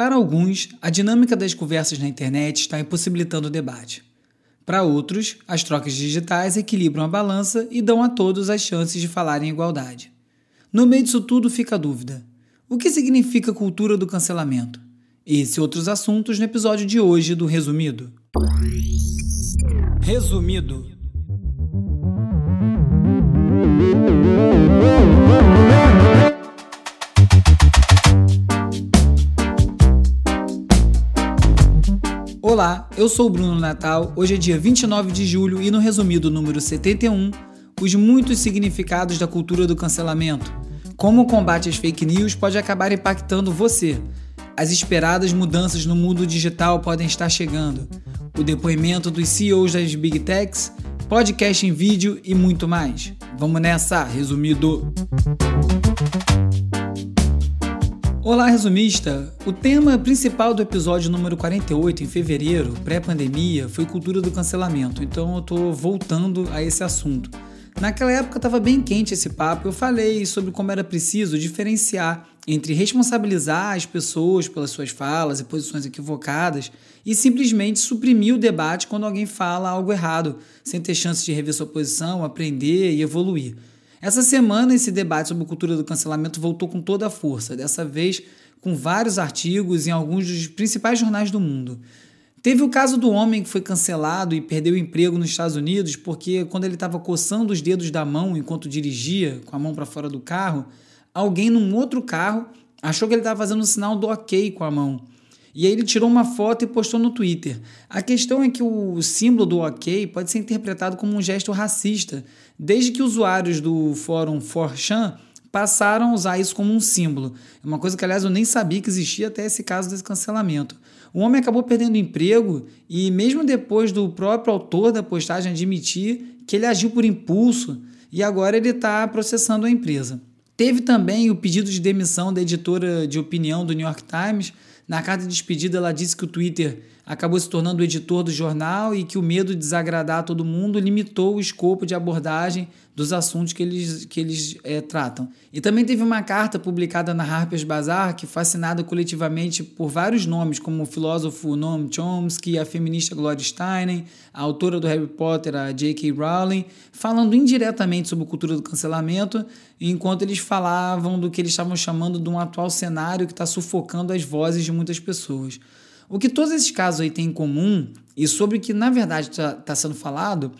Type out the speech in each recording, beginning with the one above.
Para alguns, a dinâmica das conversas na internet está impossibilitando o debate. Para outros, as trocas digitais equilibram a balança e dão a todos as chances de falar em igualdade. No meio disso tudo fica a dúvida: o que significa cultura do cancelamento? Esse e outros assuntos no episódio de hoje do Resumido. Resumido. Olá, eu sou o Bruno Natal. Hoje é dia 29 de julho e no resumido número 71, os muitos significados da cultura do cancelamento. Como o combate às fake news pode acabar impactando você. As esperadas mudanças no mundo digital podem estar chegando. O depoimento dos CEOs das Big Techs, podcast em vídeo e muito mais. Vamos nessa, resumido. Olá, resumista! O tema principal do episódio número 48, em fevereiro, pré-pandemia, foi cultura do cancelamento, então eu tô voltando a esse assunto. Naquela época estava bem quente esse papo, eu falei sobre como era preciso diferenciar entre responsabilizar as pessoas pelas suas falas e posições equivocadas e simplesmente suprimir o debate quando alguém fala algo errado, sem ter chance de rever sua posição, aprender e evoluir. Essa semana, esse debate sobre cultura do cancelamento voltou com toda a força, dessa vez com vários artigos em alguns dos principais jornais do mundo. Teve o caso do homem que foi cancelado e perdeu o emprego nos Estados Unidos porque, quando ele estava coçando os dedos da mão enquanto dirigia, com a mão para fora do carro, alguém num outro carro achou que ele estava fazendo um sinal do ok com a mão. E aí ele tirou uma foto e postou no Twitter. A questão é que o símbolo do ok pode ser interpretado como um gesto racista, desde que usuários do fórum 4chan passaram a usar isso como um símbolo. É uma coisa que, aliás, eu nem sabia que existia até esse caso desse cancelamento. O homem acabou perdendo o emprego e, mesmo depois do próprio autor da postagem admitir que ele agiu por impulso, e agora ele está processando a empresa. Teve também o pedido de demissão da editora de opinião do New York Times, na carta de despedida, ela disse que o Twitter acabou se tornando o editor do jornal e que o medo de desagradar todo mundo limitou o escopo de abordagem dos assuntos que eles, que eles é, tratam. E também teve uma carta publicada na Harper's Bazaar que foi assinada coletivamente por vários nomes, como o filósofo Noam Chomsky, a feminista Gloria Steinem, a autora do Harry Potter, a J.K. Rowling, falando indiretamente sobre a cultura do cancelamento, enquanto eles falavam do que eles estavam chamando de um atual cenário que está sufocando as vozes de muitas pessoas. O que todos esses casos aí têm em comum, e sobre o que na verdade está tá sendo falado,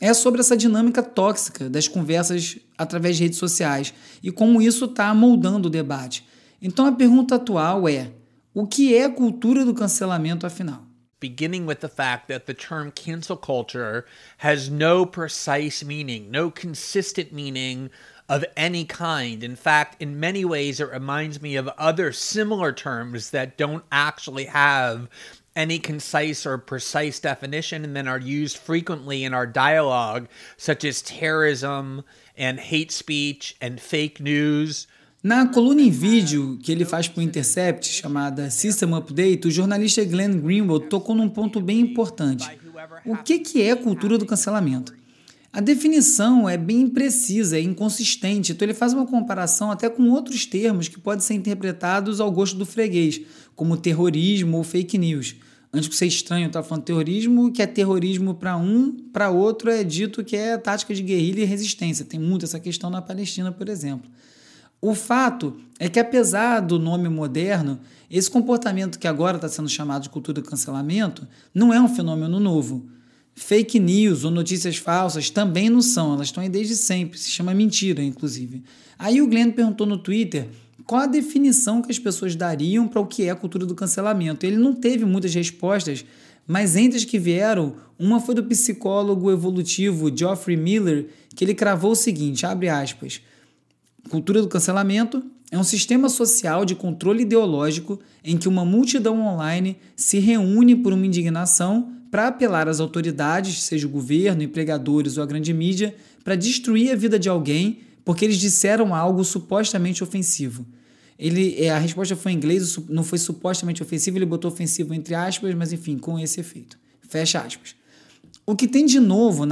é sobre essa dinâmica tóxica das conversas através de redes sociais e como isso está moldando o debate. Então a pergunta atual é: o que é a cultura do cancelamento afinal? beginning with the fact that the term cancel culture has no precise meaning, no consistent meaning of any kind. In fact, in many ways, it reminds me of other similar terms that don't actually have any concise or precise definition and then are used frequently in our dialogue, such as terrorism and hate speech and fake news. Na coluna em vídeo que ele faz para o Intercept, chamada System Update, o jornalista Glenn Greenwald tocou num ponto bem importante. O que, que é cultura do cancelamento? A definição é bem imprecisa, é inconsistente, então ele faz uma comparação até com outros termos que podem ser interpretados ao gosto do freguês, como terrorismo ou fake news. Antes que ser estranho, eu estava falando terrorismo, que é terrorismo para um, para outro é dito que é tática de guerrilha e resistência. Tem muito essa questão na Palestina, por exemplo. O fato é que, apesar do nome moderno, esse comportamento que agora está sendo chamado de cultura do cancelamento não é um fenômeno novo. Fake news ou notícias falsas também não são, elas estão aí desde sempre, se chama mentira, inclusive. Aí o Glenn perguntou no Twitter qual a definição que as pessoas dariam para o que é a cultura do cancelamento. Ele não teve muitas respostas, mas entre as que vieram, uma foi do psicólogo evolutivo Geoffrey Miller, que ele cravou o seguinte, abre aspas, cultura do cancelamento é um sistema social de controle ideológico em que uma multidão online se reúne por uma indignação para apelar às autoridades, seja o governo, empregadores ou a grande mídia, para destruir a vida de alguém porque eles disseram algo supostamente ofensivo. Ele, é, a resposta foi em inglês, não foi supostamente ofensivo, ele botou ofensivo entre aspas, mas enfim, com esse efeito. Fecha aspas. O que tem de novo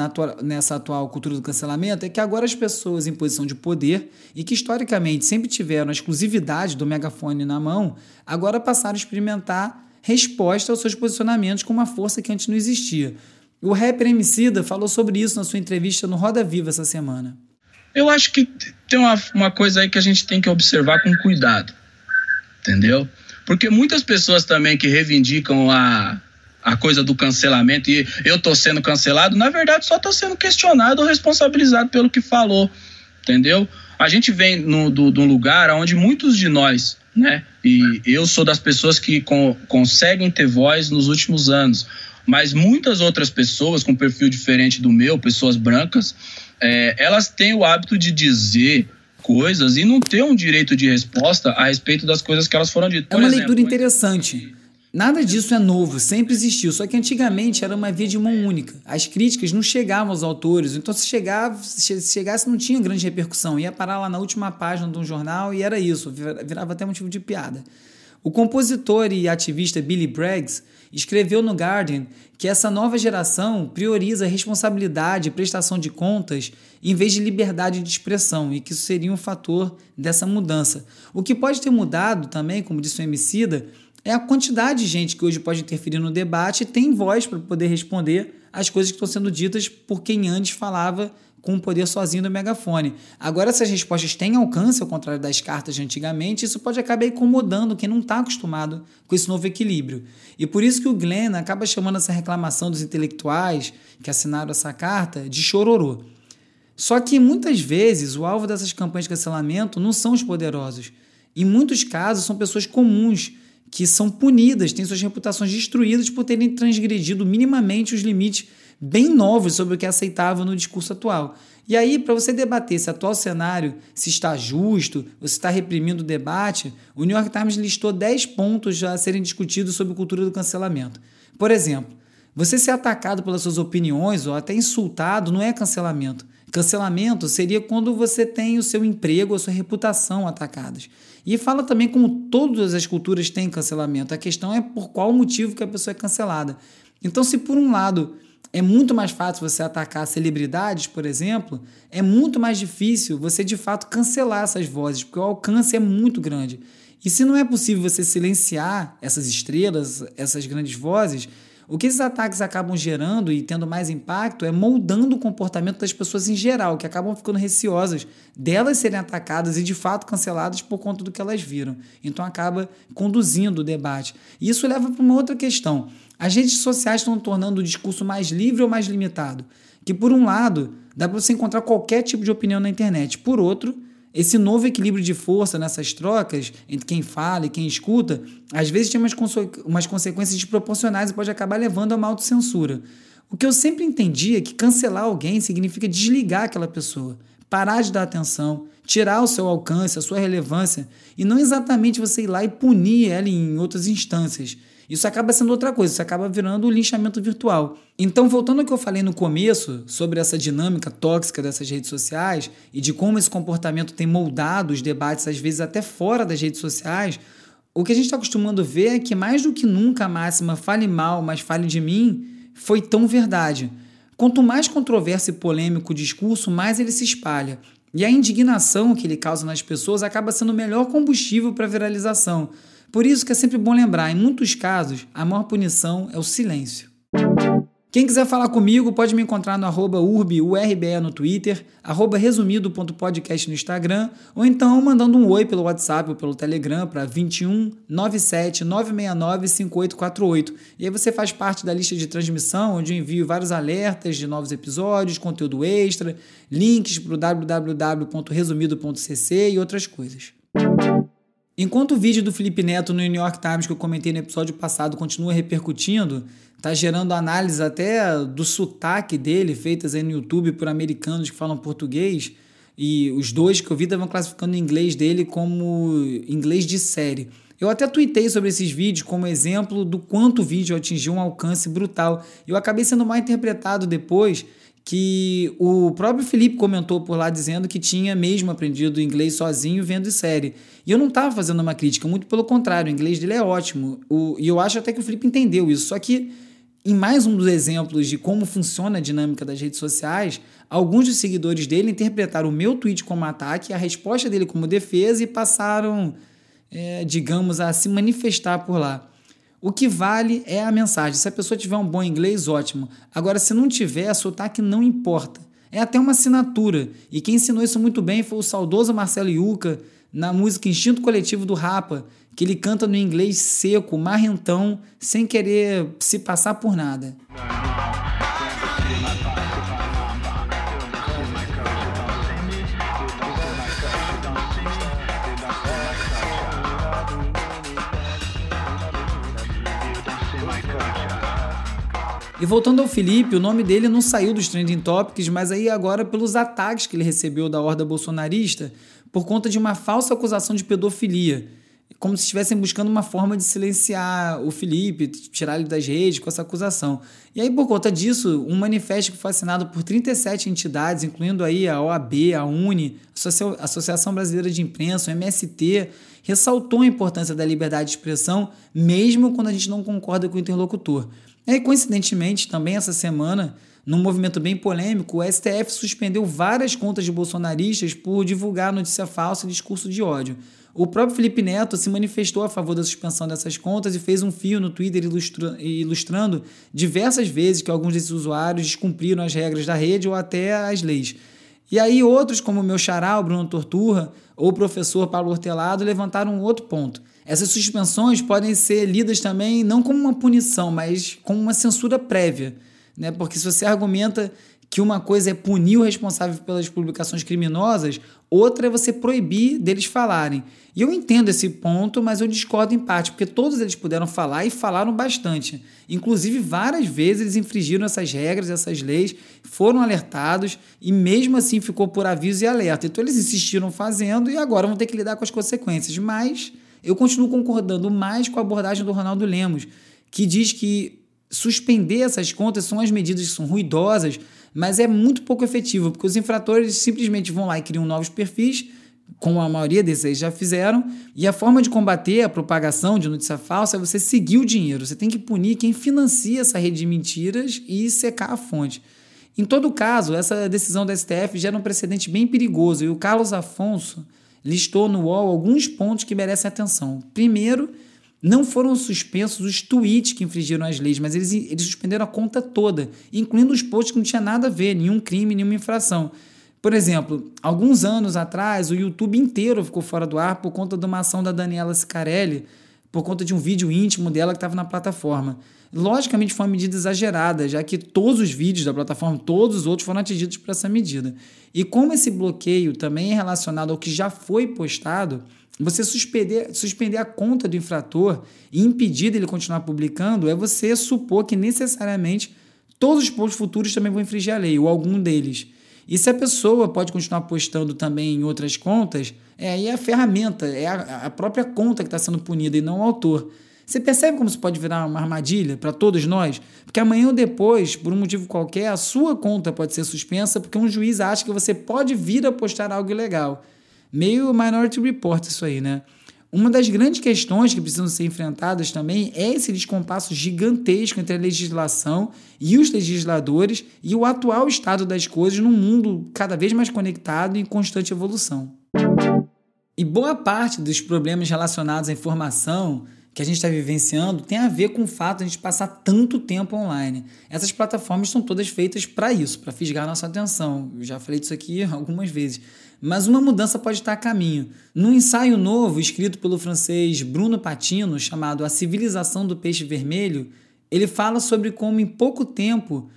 nessa atual cultura do cancelamento é que agora as pessoas em posição de poder e que historicamente sempre tiveram a exclusividade do megafone na mão, agora passaram a experimentar resposta aos seus posicionamentos com uma força que antes não existia. O rapper Emicida falou sobre isso na sua entrevista no Roda Viva essa semana. Eu acho que tem uma, uma coisa aí que a gente tem que observar com cuidado, entendeu? Porque muitas pessoas também que reivindicam a, a coisa do cancelamento e eu tô sendo cancelado, na verdade só tô sendo questionado ou responsabilizado pelo que falou, entendeu? A gente vem no, do, de um lugar onde muitos de nós, né, e eu sou das pessoas que com, conseguem ter voz nos últimos anos, mas muitas outras pessoas com perfil diferente do meu, pessoas brancas, é, elas têm o hábito de dizer coisas e não ter um direito de resposta a respeito das coisas que elas foram ditas. é uma exemplo, leitura interessante. Nada disso é novo, sempre existiu, só que antigamente era uma via de mão única. As críticas não chegavam aos autores, então se, chegava, se chegasse não tinha grande repercussão, ia parar lá na última página de um jornal e era isso, virava até motivo de piada. O compositor e ativista Billy Braggs escreveu no Guardian que essa nova geração prioriza responsabilidade e prestação de contas em vez de liberdade de expressão e que isso seria um fator dessa mudança. O que pode ter mudado também, como disse o Emicida, é a quantidade de gente que hoje pode interferir no debate e tem voz para poder responder às coisas que estão sendo ditas por quem antes falava com o poder sozinho do megafone. Agora, essas respostas têm alcance, ao contrário das cartas de antigamente, isso pode acabar incomodando quem não está acostumado com esse novo equilíbrio. E por isso que o Glenn acaba chamando essa reclamação dos intelectuais que assinaram essa carta de chororô. Só que muitas vezes o alvo dessas campanhas de cancelamento não são os poderosos. Em muitos casos, são pessoas comuns que são punidas, têm suas reputações destruídas por terem transgredido minimamente os limites bem novos sobre o que é aceitável no discurso atual. E aí, para você debater se atual cenário se está justo ou se está reprimindo o debate, o New York Times listou 10 pontos a serem discutidos sobre cultura do cancelamento. Por exemplo, você ser atacado pelas suas opiniões ou até insultado não é cancelamento. Cancelamento seria quando você tem o seu emprego, a sua reputação atacadas. E fala também como todas as culturas têm cancelamento. A questão é por qual motivo que a pessoa é cancelada. Então, se por um lado é muito mais fácil você atacar celebridades, por exemplo, é muito mais difícil você de fato cancelar essas vozes, porque o alcance é muito grande. E se não é possível você silenciar essas estrelas, essas grandes vozes, o que esses ataques acabam gerando e tendo mais impacto é moldando o comportamento das pessoas em geral, que acabam ficando receosas delas serem atacadas e de fato canceladas por conta do que elas viram. Então acaba conduzindo o debate. E isso leva para uma outra questão. As redes sociais estão tornando o discurso mais livre ou mais limitado? Que por um lado, dá para você encontrar qualquer tipo de opinião na internet. Por outro, esse novo equilíbrio de força nessas trocas entre quem fala e quem escuta, às vezes tem umas, umas consequências desproporcionais e pode acabar levando a uma autocensura. O que eu sempre entendi é que cancelar alguém significa desligar aquela pessoa, parar de dar atenção, tirar o seu alcance, a sua relevância, e não exatamente você ir lá e punir ela em outras instâncias. Isso acaba sendo outra coisa, isso acaba virando o linchamento virtual. Então, voltando ao que eu falei no começo sobre essa dinâmica tóxica dessas redes sociais e de como esse comportamento tem moldado os debates, às vezes até fora das redes sociais, o que a gente está acostumando ver é que mais do que nunca a máxima fale mal, mas fale de mim foi tão verdade. Quanto mais controverso e polêmico o discurso, mais ele se espalha. E a indignação que ele causa nas pessoas acaba sendo o melhor combustível para a viralização. Por isso que é sempre bom lembrar, em muitos casos, a maior punição é o silêncio. Quem quiser falar comigo pode me encontrar no arroba urbe, no Twitter, arroba resumido.podcast no Instagram, ou então mandando um oi pelo WhatsApp ou pelo Telegram para 21 97 969 5848. E aí você faz parte da lista de transmissão, onde eu envio vários alertas de novos episódios, conteúdo extra, links para o www.resumido.cc e outras coisas. Enquanto o vídeo do Felipe Neto no New York Times que eu comentei no episódio passado continua repercutindo, tá gerando análise até do sotaque dele, feitas aí no YouTube por americanos que falam português, e os dois que eu vi estavam classificando o inglês dele como inglês de série. Eu até tuitei sobre esses vídeos como exemplo do quanto o vídeo atingiu um alcance brutal. Eu acabei sendo mal interpretado depois que o próprio Felipe comentou por lá dizendo que tinha mesmo aprendido inglês sozinho vendo série. E eu não estava fazendo uma crítica, muito pelo contrário, o inglês dele é ótimo. O, e eu acho até que o Felipe entendeu isso. Só que Em mais um dos exemplos de como funciona a dinâmica das redes sociais, alguns dos seguidores dele interpretaram o meu tweet como ataque, a resposta dele como defesa e passaram, é, digamos, a se manifestar por lá. O que vale é a mensagem. Se a pessoa tiver um bom inglês, ótimo. Agora, se não tiver, sotaque não importa. É até uma assinatura. E quem ensinou isso muito bem foi o saudoso Marcelo Yuca, na música Instinto Coletivo do Rapa, que ele canta no inglês seco, marrentão, sem querer se passar por nada. E voltando ao Felipe, o nome dele não saiu dos trending topics, mas aí agora pelos ataques que ele recebeu da horda bolsonarista por conta de uma falsa acusação de pedofilia. Como se estivessem buscando uma forma de silenciar o Felipe, tirar ele das redes com essa acusação. E aí, por conta disso, um manifesto que foi assinado por 37 entidades, incluindo aí a OAB, a UNE, a Associação Brasileira de Imprensa, o MST, ressaltou a importância da liberdade de expressão, mesmo quando a gente não concorda com o interlocutor. E aí, coincidentemente, também essa semana, num movimento bem polêmico, o STF suspendeu várias contas de bolsonaristas por divulgar notícia falsa e discurso de ódio. O próprio Felipe Neto se manifestou a favor da suspensão dessas contas e fez um fio no Twitter ilustra ilustrando diversas vezes que alguns desses usuários descumpriram as regras da rede ou até as leis. E aí outros, como o meu xará, o Bruno Torturra, ou o professor Paulo Hortelado, levantaram um outro ponto. Essas suspensões podem ser lidas também não como uma punição, mas como uma censura prévia. Né? Porque se você argumenta que uma coisa é punir o responsável pelas publicações criminosas, outra é você proibir deles falarem. E eu entendo esse ponto, mas eu discordo em parte, porque todos eles puderam falar e falaram bastante. Inclusive, várias vezes eles infringiram essas regras, essas leis, foram alertados e mesmo assim ficou por aviso e alerta. Então eles insistiram fazendo e agora vão ter que lidar com as consequências. Mas eu continuo concordando mais com a abordagem do Ronaldo Lemos, que diz que suspender essas contas são as medidas que são ruidosas, mas é muito pouco efetivo, porque os infratores simplesmente vão lá e criam novos perfis, como a maioria desses já fizeram, e a forma de combater a propagação de notícia falsa é você seguir o dinheiro. Você tem que punir quem financia essa rede de mentiras e secar a fonte. Em todo caso, essa decisão da STF gera um precedente bem perigoso, e o Carlos Afonso listou no UOL alguns pontos que merecem atenção. Primeiro, não foram suspensos os tweets que infringiram as leis, mas eles, eles suspenderam a conta toda, incluindo os posts que não tinha nada a ver, nenhum crime, nenhuma infração. Por exemplo, alguns anos atrás, o YouTube inteiro ficou fora do ar por conta de uma ação da Daniela Sicarelli, por conta de um vídeo íntimo dela que estava na plataforma. Logicamente foi uma medida exagerada, já que todos os vídeos da plataforma, todos os outros foram atingidos por essa medida. E como esse bloqueio também é relacionado ao que já foi postado, você suspender, suspender a conta do infrator e impedir dele continuar publicando é você supor que necessariamente todos os posts futuros também vão infringir a lei, ou algum deles. E se a pessoa pode continuar postando também em outras contas, é aí a ferramenta, é a, a própria conta que está sendo punida e não o autor. Você percebe como isso pode virar uma armadilha para todos nós? Porque amanhã ou depois, por um motivo qualquer, a sua conta pode ser suspensa porque um juiz acha que você pode vir a postar algo ilegal. Meio Minority Report isso aí, né? Uma das grandes questões que precisam ser enfrentadas também é esse descompasso gigantesco entre a legislação e os legisladores e o atual estado das coisas num mundo cada vez mais conectado e em constante evolução. E boa parte dos problemas relacionados à informação, que a gente está vivenciando tem a ver com o fato de a gente passar tanto tempo online. Essas plataformas são todas feitas para isso, para fisgar nossa atenção. Eu já falei disso aqui algumas vezes. Mas uma mudança pode estar a caminho. Num ensaio novo escrito pelo francês Bruno Patino, chamado A Civilização do Peixe Vermelho, ele fala sobre como em pouco tempo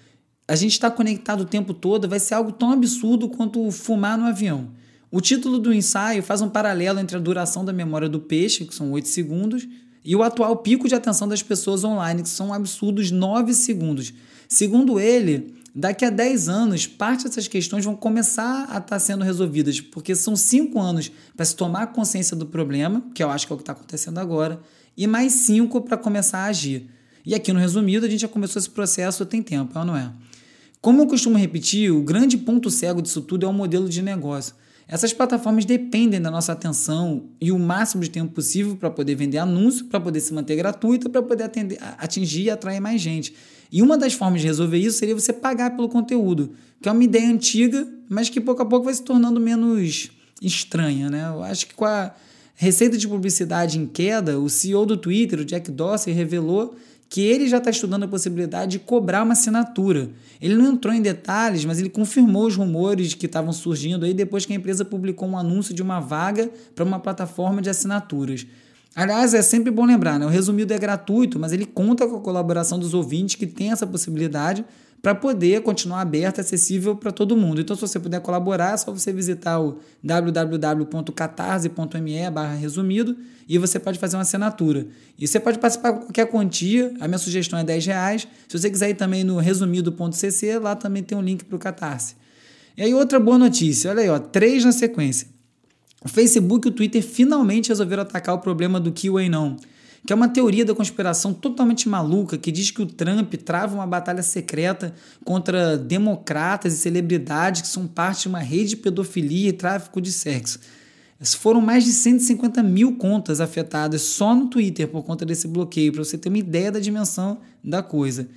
a gente está conectado o tempo todo, vai ser algo tão absurdo quanto fumar no avião. O título do ensaio faz um paralelo entre a duração da memória do peixe, que são 8 segundos, e o atual pico de atenção das pessoas online, que são absurdos 9 segundos. Segundo ele, daqui a 10 anos, parte dessas questões vão começar a estar tá sendo resolvidas, porque são 5 anos para se tomar consciência do problema, que eu acho que é o que está acontecendo agora, e mais 5 para começar a agir. E aqui no resumido, a gente já começou esse processo tem tempo, é não é? Como eu costumo repetir, o grande ponto cego disso tudo é o modelo de negócio. Essas plataformas dependem da nossa atenção e o máximo de tempo possível para poder vender anúncio, para poder se manter gratuita, para poder atender, atingir e atrair mais gente. E uma das formas de resolver isso seria você pagar pelo conteúdo, que é uma ideia antiga, mas que pouco a pouco vai se tornando menos estranha. Né? Eu acho que com a receita de publicidade em queda, o CEO do Twitter, o Jack Dorsey, revelou que ele já está estudando a possibilidade de cobrar uma assinatura. Ele não entrou em detalhes, mas ele confirmou os rumores que estavam surgindo aí depois que a empresa publicou um anúncio de uma vaga para uma plataforma de assinaturas. Aliás, é sempre bom lembrar, né? o resumido é gratuito, mas ele conta com a colaboração dos ouvintes que tem essa possibilidade para poder continuar aberto e acessível para todo mundo. Então, se você puder colaborar, é só você visitar o www.catarse.me resumido e você pode fazer uma assinatura. E você pode participar com qualquer quantia, a minha sugestão é 10 reais. Se você quiser ir também no resumido.cc, lá também tem um link para o Catarse. E aí, outra boa notícia, olha aí, ó, três na sequência. O Facebook e o Twitter finalmente resolveram atacar o problema do QA não que é uma teoria da conspiração totalmente maluca que diz que o Trump trava uma batalha secreta contra democratas e celebridades que são parte de uma rede de pedofilia e tráfico de sexo. Foram mais de 150 mil contas afetadas só no Twitter por conta desse bloqueio, para você ter uma ideia da dimensão da coisa.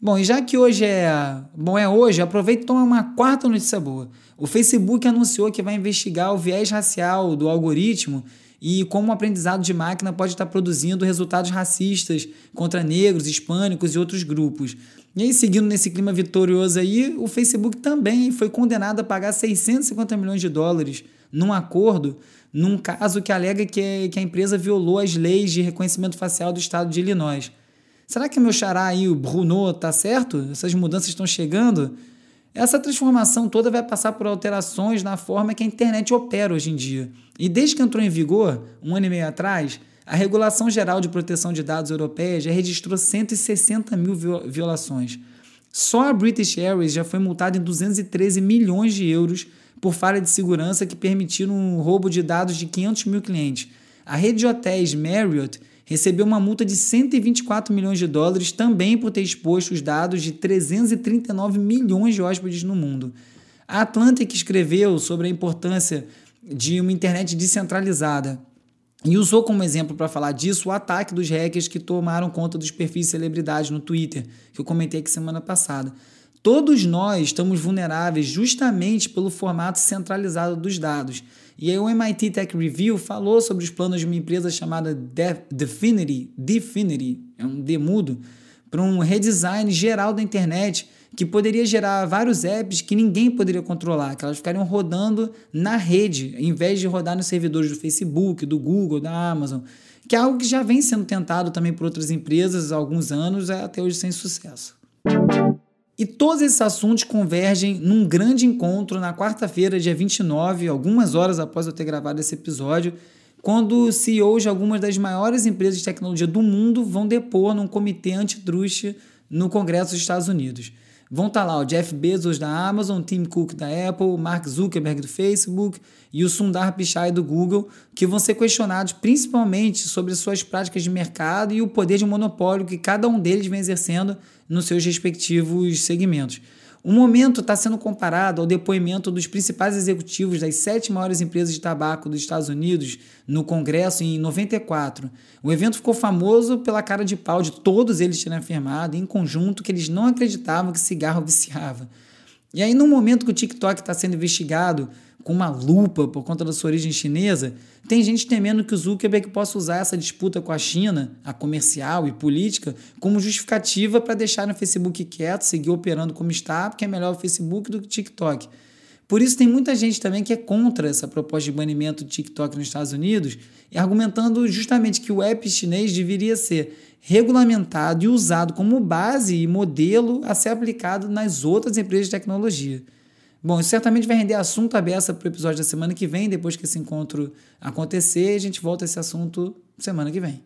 Bom, e já que hoje é. Bom, é hoje, aproveita e toma uma quarta notícia boa. O Facebook anunciou que vai investigar o viés racial do algoritmo e como o aprendizado de máquina pode estar produzindo resultados racistas contra negros, hispânicos e outros grupos. E aí, seguindo nesse clima vitorioso aí, o Facebook também foi condenado a pagar 650 milhões de dólares num acordo, num caso que alega que, que a empresa violou as leis de reconhecimento facial do estado de Illinois. Será que meu xará aí, o Bruno, tá certo? Essas mudanças estão chegando? Essa transformação toda vai passar por alterações na forma que a internet opera hoje em dia. E desde que entrou em vigor, um ano e meio atrás, a Regulação Geral de Proteção de Dados Europeia já registrou 160 mil violações. Só a British Airways já foi multada em 213 milhões de euros por falha de segurança que permitiram um roubo de dados de 500 mil clientes. A rede de hotéis Marriott recebeu uma multa de 124 milhões de dólares também por ter exposto os dados de 339 milhões de hóspedes no mundo. A Atlantic escreveu sobre a importância de uma internet descentralizada e usou como exemplo para falar disso o ataque dos hackers que tomaram conta dos perfis de celebridades no Twitter, que eu comentei aqui semana passada. Todos nós estamos vulneráveis justamente pelo formato centralizado dos dados. E aí o MIT Tech Review falou sobre os planos de uma empresa chamada Definity, Definity, é um demudo, para um redesign geral da internet que poderia gerar vários apps que ninguém poderia controlar, que elas ficariam rodando na rede, em vez de rodar nos servidores do Facebook, do Google, da Amazon, que é algo que já vem sendo tentado também por outras empresas há alguns anos, é até hoje sem sucesso. E todos esses assuntos convergem num grande encontro na quarta-feira, dia 29, algumas horas após eu ter gravado esse episódio, quando CEOs de algumas das maiores empresas de tecnologia do mundo vão depor num comitê antitruste no Congresso dos Estados Unidos. Vão estar tá lá o Jeff Bezos da Amazon, Tim Cook da Apple, Mark Zuckerberg do Facebook e o Sundar Pichai do Google, que vão ser questionados principalmente sobre suas práticas de mercado e o poder de monopólio que cada um deles vem exercendo nos seus respectivos segmentos. O momento está sendo comparado ao depoimento dos principais executivos das sete maiores empresas de tabaco dos Estados Unidos no Congresso em 94. O evento ficou famoso pela cara de pau de todos eles terem afirmado em conjunto que eles não acreditavam que cigarro viciava. E aí, no momento que o TikTok está sendo investigado com uma lupa por conta da sua origem chinesa, tem gente temendo que o Zuckerberg possa usar essa disputa com a China, a comercial e política, como justificativa para deixar o Facebook quieto, seguir operando como está, porque é melhor o Facebook do que o TikTok. Por isso, tem muita gente também que é contra essa proposta de banimento do TikTok nos Estados Unidos, argumentando justamente que o app chinês deveria ser regulamentado e usado como base e modelo a ser aplicado nas outras empresas de tecnologia. Bom, isso certamente vai render assunto aberto para o episódio da semana que vem, depois que esse encontro acontecer, a gente volta a esse assunto semana que vem.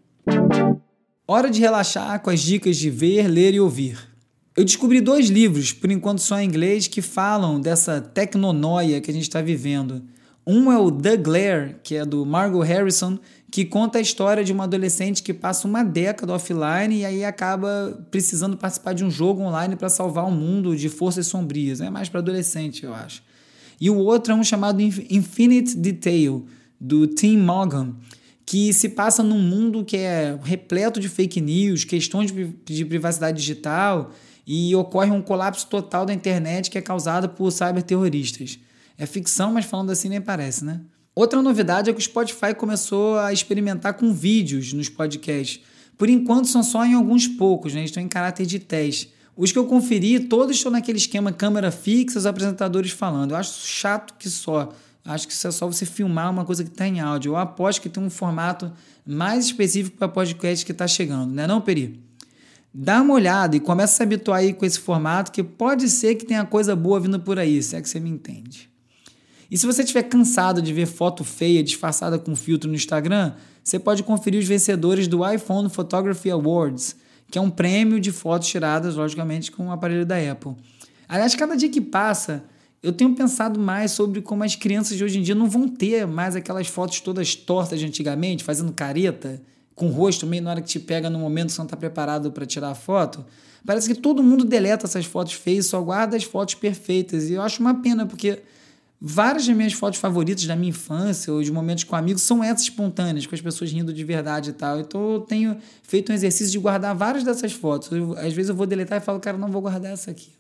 Hora de relaxar com as dicas de ver, ler e ouvir. Eu descobri dois livros, por enquanto só em inglês, que falam dessa tecnonoia que a gente está vivendo. Um é o The Glare, que é do Margot Harrison, que conta a história de uma adolescente que passa uma década offline e aí acaba precisando participar de um jogo online para salvar o mundo de forças sombrias. É mais para adolescente, eu acho. E o outro é um chamado Infinite Detail, do Tim Morgan, que se passa num mundo que é repleto de fake news, questões de privacidade digital e ocorre um colapso total da internet que é causado por cyberterroristas. É ficção, mas falando assim nem parece, né? Outra novidade é que o Spotify começou a experimentar com vídeos nos podcasts. Por enquanto são só em alguns poucos, né? Estão em caráter de teste. Os que eu conferi, todos estão naquele esquema câmera fixa, os apresentadores falando. Eu acho chato que só. Acho que isso é só você filmar uma coisa que está em áudio. Eu aposto que tem um formato mais específico para podcast que está chegando, né não, Peri? Dá uma olhada e começa a se habituar aí com esse formato, que pode ser que tenha coisa boa vindo por aí, se é que você me entende. E se você estiver cansado de ver foto feia disfarçada com filtro no Instagram, você pode conferir os vencedores do iPhone Photography Awards que é um prêmio de fotos tiradas, logicamente, com o aparelho da Apple. Aliás, cada dia que passa, eu tenho pensado mais sobre como as crianças de hoje em dia não vão ter mais aquelas fotos todas tortas de antigamente, fazendo careta, com o rosto meio na hora que te pega no momento que você não está preparado para tirar a foto. Parece que todo mundo deleta essas fotos feias, só guarda as fotos perfeitas. E eu acho uma pena, porque Várias das minhas fotos favoritas da minha infância ou de momentos com amigos são essas espontâneas, com as pessoas rindo de verdade e tal. Então eu tenho feito um exercício de guardar várias dessas fotos. Eu, às vezes eu vou deletar e falo, cara, não vou guardar essa aqui.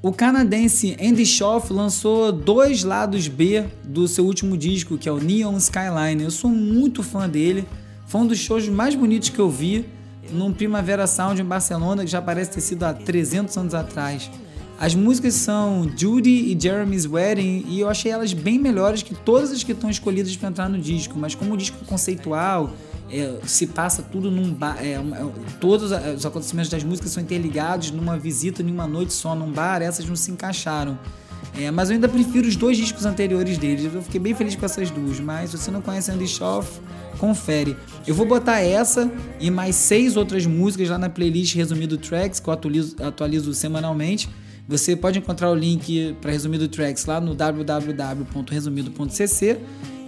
O canadense Andy Schoff lançou dois lados B do seu último disco, que é o Neon Skyline. Eu sou muito fã dele. Foi um dos shows mais bonitos que eu vi num Primavera Sound em Barcelona, que já parece ter sido há 300 anos atrás. As músicas são Judy e Jeremy's Wedding e eu achei elas bem melhores que todas as que estão escolhidas para entrar no disco, mas como o disco conceitual, é, se passa tudo num bar, é, é, todos os acontecimentos das músicas são interligados numa visita, numa noite só num bar, essas não se encaixaram. É, mas eu ainda prefiro os dois discos anteriores deles. Eu fiquei bem feliz com essas duas. Mas se você não conhece Andy Schoff, confere. Eu vou botar essa e mais seis outras músicas lá na playlist Resumido Tracks, que eu atualizo, atualizo semanalmente. Você pode encontrar o link para Resumido Tracks lá no www.resumido.cc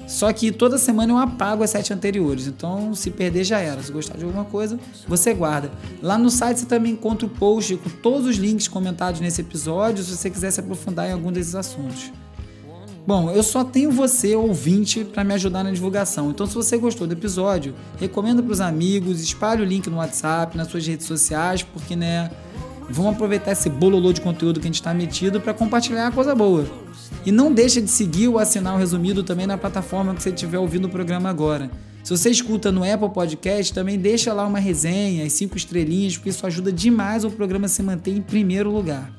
só que toda semana eu apago as sete anteriores. Então, se perder, já era. Se gostar de alguma coisa, você guarda. Lá no site você também encontra o post com todos os links comentados nesse episódio, se você quiser se aprofundar em algum desses assuntos. Bom, eu só tenho você, ouvinte, para me ajudar na divulgação. Então, se você gostou do episódio, recomenda para os amigos, espalhe o link no WhatsApp, nas suas redes sociais, porque, né, vamos aproveitar esse bololô de conteúdo que a gente está metido para compartilhar a coisa boa. E não deixa de seguir ou assinar o resumido também na plataforma que você estiver ouvindo o programa agora. Se você escuta no Apple Podcast, também deixa lá uma resenha e cinco estrelinhas, porque isso ajuda demais o programa a se manter em primeiro lugar.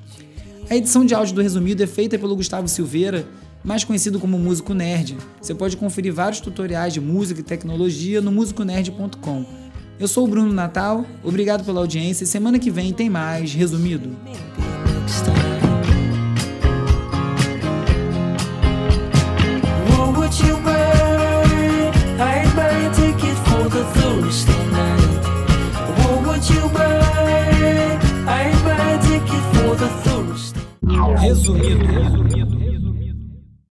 A edição de áudio do Resumido é feita pelo Gustavo Silveira, mais conhecido como Músico Nerd. Você pode conferir vários tutoriais de música e tecnologia no musiconerd.com. Eu sou o Bruno Natal, obrigado pela audiência. E semana que vem tem mais Resumido. Resumido, resumido.